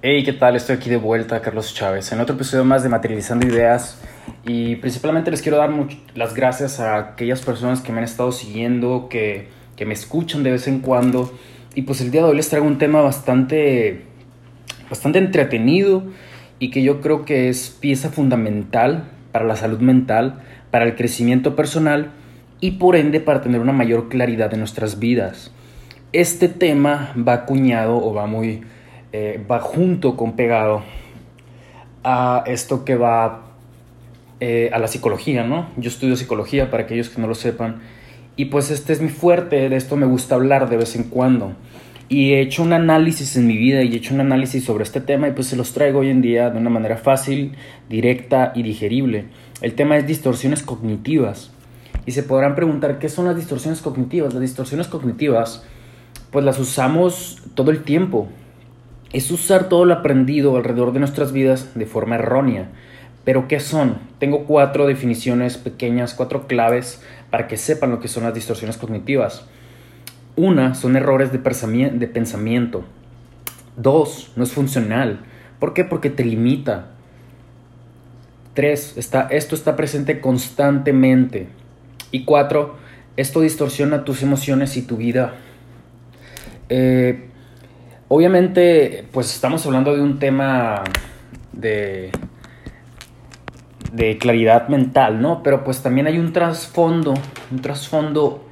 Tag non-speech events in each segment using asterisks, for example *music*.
Hey, ¿qué tal? Estoy aquí de vuelta, Carlos Chávez, en otro episodio más de Materializando Ideas. Y principalmente les quiero dar las gracias a aquellas personas que me han estado siguiendo, que, que me escuchan de vez en cuando. Y pues el día de hoy les traigo un tema bastante, bastante entretenido y que yo creo que es pieza fundamental para la salud mental, para el crecimiento personal y por ende para tener una mayor claridad en nuestras vidas. Este tema va acuñado o va muy eh, va junto con pegado a esto que va eh, a la psicología, ¿no? Yo estudio psicología para aquellos que no lo sepan y pues este es mi fuerte, de esto me gusta hablar de vez en cuando. Y he hecho un análisis en mi vida y he hecho un análisis sobre este tema y pues se los traigo hoy en día de una manera fácil, directa y digerible. El tema es distorsiones cognitivas. Y se podrán preguntar, ¿qué son las distorsiones cognitivas? Las distorsiones cognitivas, pues las usamos todo el tiempo es usar todo lo aprendido alrededor de nuestras vidas de forma errónea. Pero ¿qué son? Tengo cuatro definiciones pequeñas, cuatro claves para que sepan lo que son las distorsiones cognitivas. Una, son errores de, pensamiento. Dos, no es funcional. ¿Por qué? Porque te limita. Tres, está, esto está presente constantemente. Y cuatro, esto distorsiona tus emociones y tu vida. Eh, Obviamente, pues estamos hablando de un tema de, de claridad mental, ¿no? Pero pues también hay un trasfondo, un trasfondo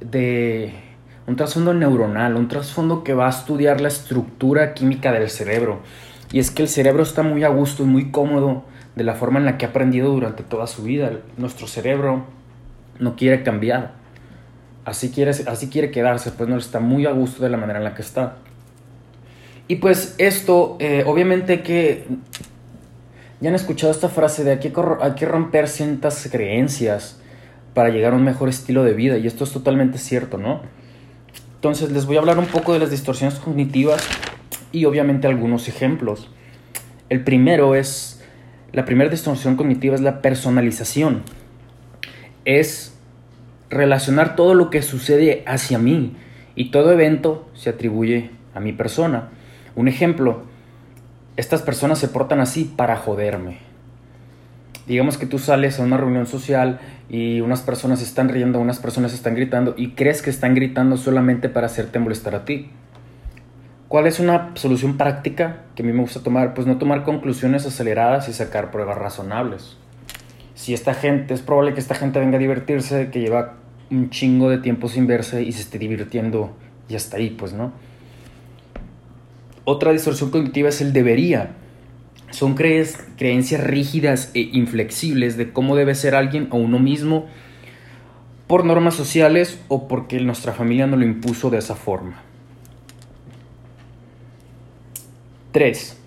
de un trasfondo neuronal, un trasfondo que va a estudiar la estructura química del cerebro. Y es que el cerebro está muy a gusto y muy cómodo de la forma en la que ha aprendido durante toda su vida. Nuestro cerebro no quiere cambiar así quiere, así quiere quedarse, pues no está muy a gusto de la manera en la que está. Y pues esto, eh, obviamente que ya han escuchado esta frase de hay que, hay que romper ciertas creencias para llegar a un mejor estilo de vida, y esto es totalmente cierto, ¿no? Entonces les voy a hablar un poco de las distorsiones cognitivas y obviamente algunos ejemplos. El primero es, la primera distorsión cognitiva es la personalización. Es relacionar todo lo que sucede hacia mí y todo evento se atribuye a mi persona. Un ejemplo, estas personas se portan así para joderme. Digamos que tú sales a una reunión social y unas personas están riendo, unas personas están gritando y crees que están gritando solamente para hacerte molestar a ti. ¿Cuál es una solución práctica que a mí me gusta tomar? Pues no tomar conclusiones aceleradas y sacar pruebas razonables. Si esta gente, es probable que esta gente venga a divertirse, que lleva un chingo de tiempo sin verse y se esté divirtiendo y hasta ahí, pues, ¿no? Otra distorsión cognitiva es el debería. Son creencias rígidas e inflexibles de cómo debe ser alguien o uno mismo por normas sociales o porque nuestra familia nos lo impuso de esa forma. 3.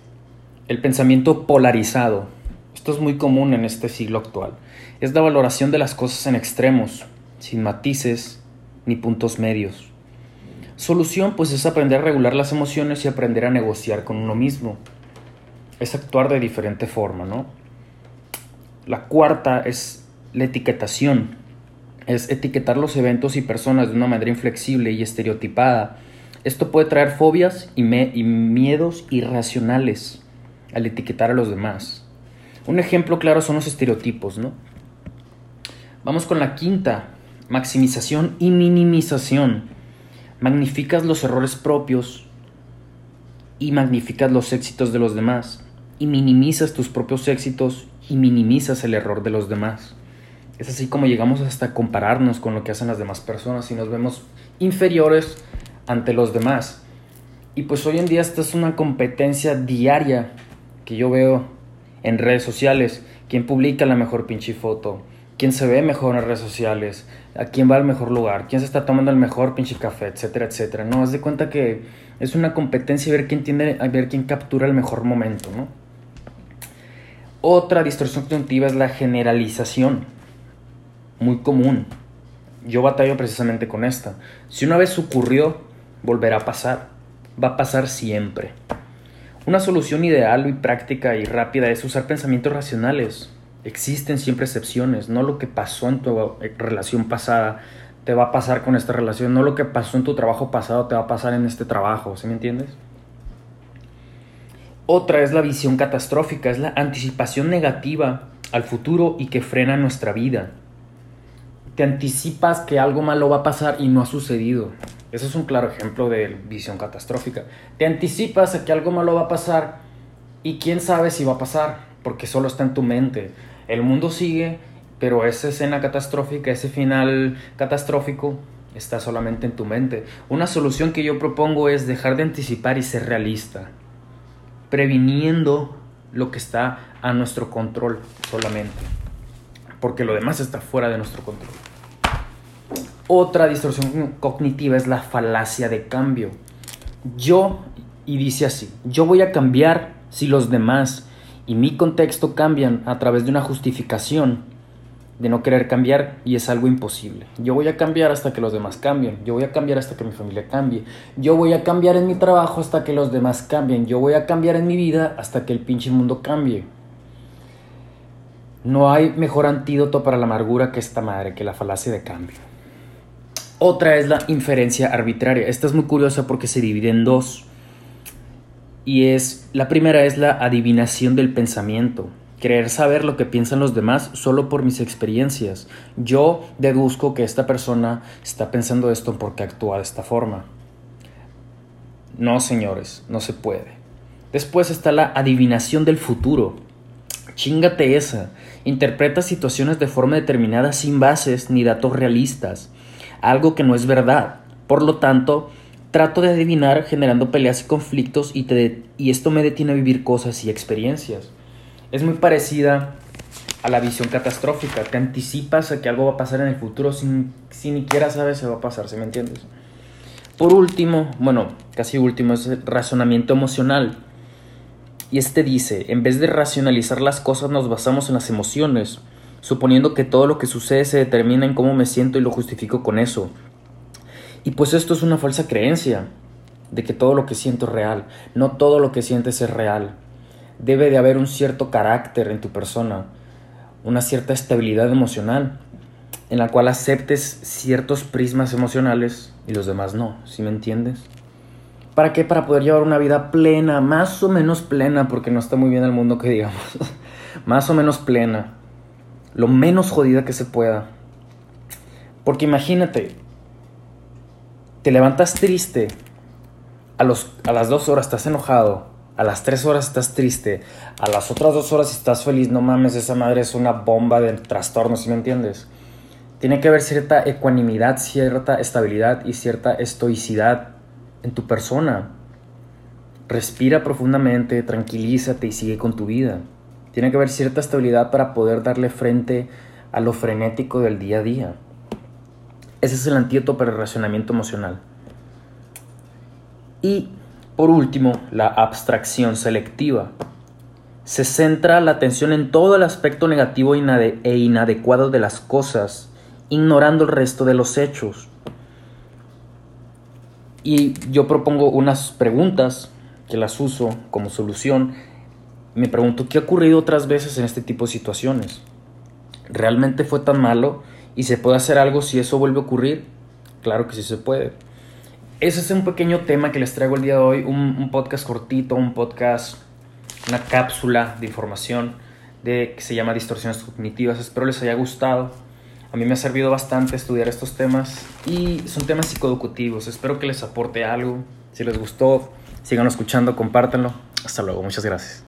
El pensamiento polarizado. Esto es muy común en este siglo actual. Es la valoración de las cosas en extremos, sin matices ni puntos medios. Solución pues es aprender a regular las emociones y aprender a negociar con uno mismo. Es actuar de diferente forma, ¿no? La cuarta es la etiquetación. Es etiquetar los eventos y personas de una manera inflexible y estereotipada. Esto puede traer fobias y, miedos irracionales al etiquetar a los demás. Un ejemplo claro son los estereotipos, ¿no? Vamos con la quinta, maximización y minimización. Magnificas los errores propios y magnificas los éxitos de los demás. Y minimizas tus propios éxitos y minimizas el error de los demás. Es así como llegamos hasta compararnos con lo que hacen las demás personas y nos vemos inferiores ante los demás. Y pues hoy en día esta es una competencia diaria que yo veo en redes sociales. ¿Quién publica la mejor pinche foto? Quién se ve mejor en las redes sociales, a quién va al mejor lugar, quién se está tomando el mejor pinche café, etcétera, etcétera. No, haz de cuenta que es una competencia ver quién tiene, a ver quién captura el mejor momento, ¿no? Otra distorsión cognitiva es la generalización, muy común. Yo batallo precisamente con esta. Si una vez ocurrió, volverá a pasar. Va a pasar siempre. Una solución ideal y práctica y rápida es usar pensamientos racionales, Existen siempre excepciones, no lo que pasó en tu eh, relación pasada te va a pasar con esta relación, no lo que pasó en tu trabajo pasado te va a pasar en este trabajo, ¿sí me entiendes? Otra es la visión catastrófica, es la anticipación negativa al futuro y que frena nuestra vida. Te anticipas que algo malo va a pasar y no ha sucedido. Ese es un claro ejemplo de visión catastrófica. Te anticipas a que algo malo va a pasar y quién sabe si va a pasar, porque solo está en tu mente. El mundo sigue, pero esa escena catastrófica, ese final catastrófico, está solamente en tu mente. Una solución que yo propongo es dejar de anticipar y ser realista, previniendo lo que está a nuestro control solamente, porque lo demás está fuera de nuestro control. Otra distorsión cognitiva es la falacia de cambio. Yo, y dice así, yo voy a cambiar si los demás y mi contexto cambian a través de una justificación de no querer cambiar y es algo imposible. Yo voy a cambiar hasta que los demás cambien. Yo voy a cambiar hasta que mi familia cambie. Yo voy a cambiar en mi trabajo hasta que los demás cambien. Yo voy a cambiar en mi vida hasta que el pinche mundo cambie. No hay mejor antídoto para la amargura que esta madre, que la falacia de cambio. Otra es la inferencia arbitraria. Esta es muy curiosa porque se divide en dos. Y es, la primera es la adivinación del pensamiento. Creer saber lo que piensan los demás solo por mis experiencias. Yo deduzco que esta persona está pensando esto porque actúa de esta forma. No, señores, no se puede. Después está la adivinación del futuro. Chingate esa. Interpreta situaciones de forma determinada sin bases ni datos realistas algo que no es verdad. Por lo tanto, trato de adivinar generando peleas y conflictos y, y esto me detiene a vivir cosas y experiencias. Es muy parecida a la visión catastrófica. Te anticipas a que algo va a pasar en el futuro sin, sin ni siquiera sabes si va a pasar, ¿se me entiendes? Por último, bueno, casi último, es el razonamiento emocional. Y este dice, en vez de racionalizar las cosas nos basamos en las emociones suponiendo que todo lo que sucede se determina en cómo me siento y lo justifico con eso. Y pues esto es una falsa creencia de que todo lo que siento es real. No todo lo que sientes es real. Debe de haber un cierto carácter en tu persona, una cierta estabilidad emocional, en la cual aceptes ciertos prismas emocionales y los demás no, ¿sí me entiendes? ¿Para qué? Para poder llevar una vida plena, más o menos plena, porque no está muy bien el mundo que digamos, *laughs* más o menos plena lo menos jodida que se pueda. Porque imagínate, te levantas triste, a, los, a las dos horas estás enojado, a las tres horas estás triste, a las otras dos horas estás feliz, no mames, esa madre es una bomba de trastornos, ¿sí me entiendes? Tiene que haber cierta ecuanimidad, cierta estabilidad y cierta estoicidad en tu persona. Respira profundamente, tranquilízate y sigue con tu vida. Tiene que haber cierta estabilidad para poder darle frente a lo frenético del día a día. Ese es el antídoto para el racionamiento emocional. Y por último, la abstracción selectiva. Se centra la atención en todo el aspecto negativo e inadecuado de las cosas, ignorando el resto de los hechos. Y yo propongo unas preguntas que las uso como solución me pregunto, ¿qué ha ocurrido otras veces en este tipo de situaciones? ¿Realmente fue tan malo? ¿Y se puede hacer algo si eso vuelve a ocurrir? Claro que sí se puede. Ese es un pequeño tema que les traigo el día de hoy, un, podcast cortito, un podcast, una cápsula de información de, que se llama Distorsiones Cognitivas. Espero les haya gustado. A mí me ha servido bastante estudiar estos temas y son temas psicoeducativos. Espero que les aporte algo. Si les gustó, síganlo escuchando, compártanlo. Hasta luego, muchas gracias.